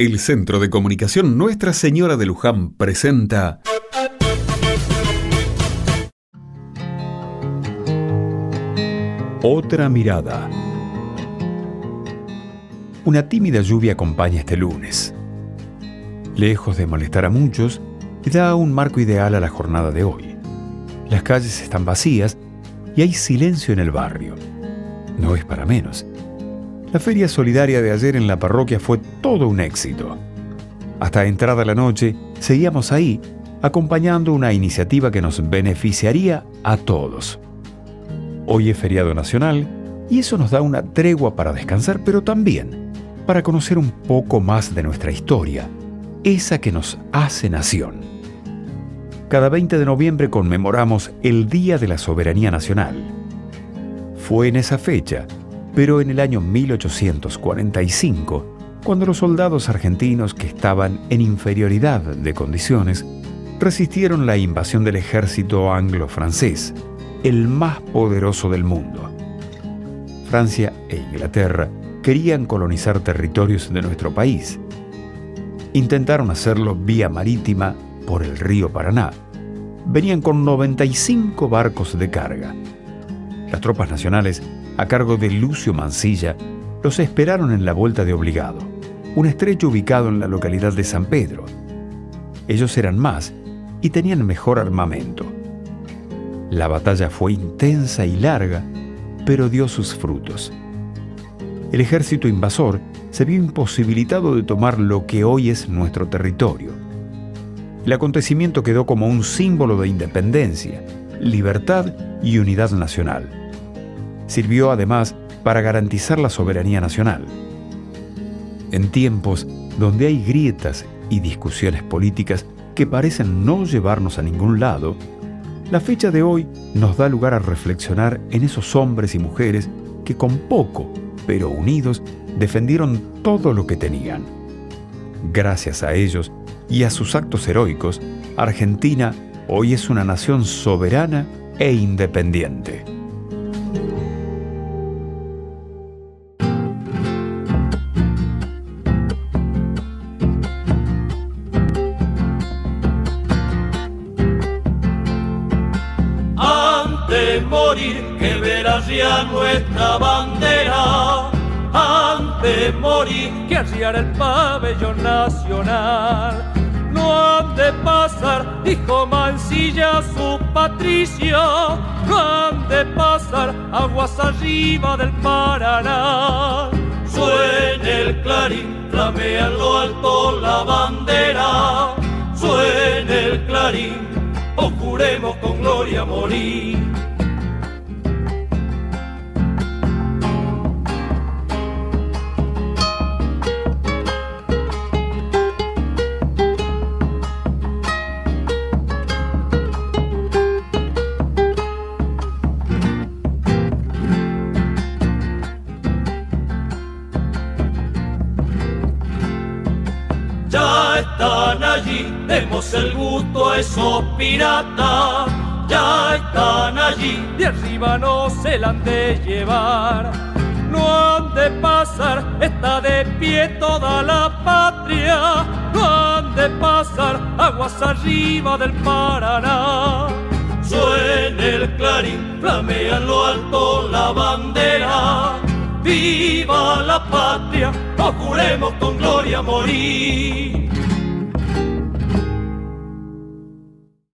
El Centro de Comunicación Nuestra Señora de Luján presenta Otra mirada. Una tímida lluvia acompaña este lunes. Lejos de molestar a muchos, da un marco ideal a la jornada de hoy. Las calles están vacías y hay silencio en el barrio. No es para menos. La feria solidaria de ayer en la parroquia fue todo un éxito. Hasta entrada la noche, seguíamos ahí, acompañando una iniciativa que nos beneficiaría a todos. Hoy es feriado nacional y eso nos da una tregua para descansar, pero también para conocer un poco más de nuestra historia, esa que nos hace nación. Cada 20 de noviembre conmemoramos el Día de la Soberanía Nacional. Fue en esa fecha pero en el año 1845, cuando los soldados argentinos que estaban en inferioridad de condiciones resistieron la invasión del ejército anglo-francés, el más poderoso del mundo. Francia e Inglaterra querían colonizar territorios de nuestro país. Intentaron hacerlo vía marítima por el río Paraná. Venían con 95 barcos de carga. Las tropas nacionales a cargo de Lucio Mancilla, los esperaron en la Vuelta de Obligado, un estrecho ubicado en la localidad de San Pedro. Ellos eran más y tenían mejor armamento. La batalla fue intensa y larga, pero dio sus frutos. El ejército invasor se vio imposibilitado de tomar lo que hoy es nuestro territorio. El acontecimiento quedó como un símbolo de independencia, libertad y unidad nacional sirvió además para garantizar la soberanía nacional. En tiempos donde hay grietas y discusiones políticas que parecen no llevarnos a ningún lado, la fecha de hoy nos da lugar a reflexionar en esos hombres y mujeres que con poco, pero unidos, defendieron todo lo que tenían. Gracias a ellos y a sus actos heroicos, Argentina hoy es una nación soberana e independiente. morir que verás ya nuestra bandera. Antes morir que arriar el pabellón nacional. No han de pasar, dijo Mancilla su patricia, han de pasar aguas arriba del Paraná. Suena el clarín, flamea lo alto la bandera. Suena el clarín, o juremos con gloria morir. Están allí, demos el gusto a esos piratas. Ya están allí, de arriba no se la han de llevar. No han de pasar, está de pie toda la patria. No han de pasar, aguas arriba del Paraná. Suena el clarín, flamea en lo alto la bandera. ¡Viva la patria! ¡O juremos con gloria morir!